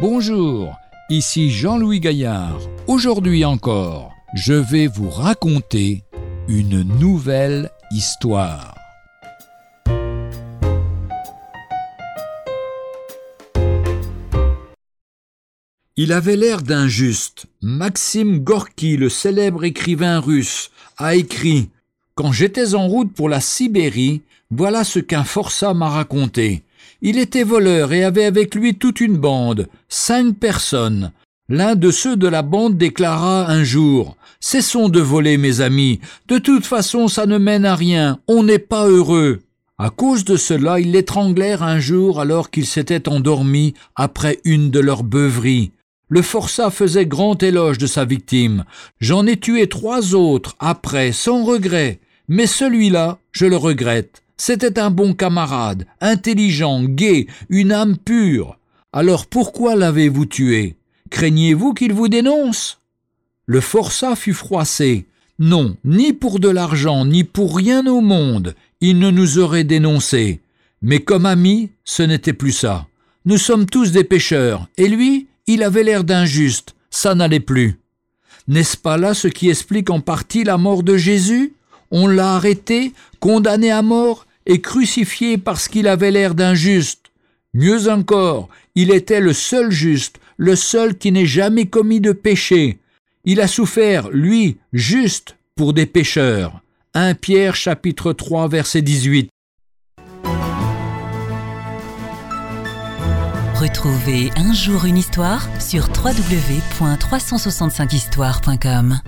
Bonjour, ici Jean-Louis Gaillard. Aujourd'hui encore, je vais vous raconter une nouvelle histoire. Il avait l'air d'injuste. Maxime Gorky, le célèbre écrivain russe, a écrit Quand j'étais en route pour la Sibérie, voilà ce qu'un forçat m'a raconté. Il était voleur et avait avec lui toute une bande, cinq personnes. L'un de ceux de la bande déclara un jour Cessons de voler, mes amis. De toute façon, ça ne mène à rien. On n'est pas heureux. À cause de cela, ils l'étranglèrent un jour alors qu'il s'était endormi après une de leurs beuveries. Le forçat faisait grand éloge de sa victime. J'en ai tué trois autres après, sans regret. Mais celui-là, je le regrette. C'était un bon camarade, intelligent, gai, une âme pure. Alors pourquoi l'avez-vous tué? Craignez-vous qu'il vous dénonce? Le forçat fut froissé. Non, ni pour de l'argent, ni pour rien au monde, il ne nous aurait dénoncé. Mais comme ami, ce n'était plus ça. Nous sommes tous des pécheurs, et lui, il avait l'air d'injuste, ça n'allait plus. N'est-ce pas là ce qui explique en partie la mort de Jésus? On l'a arrêté, condamné à mort et crucifié parce qu'il avait l'air d'injuste. Mieux encore, il était le seul juste, le seul qui n'ait jamais commis de péché. Il a souffert, lui, juste, pour des pécheurs. 1 Pierre chapitre 3 verset 18. Retrouvez un jour une histoire sur www.365histoire.com.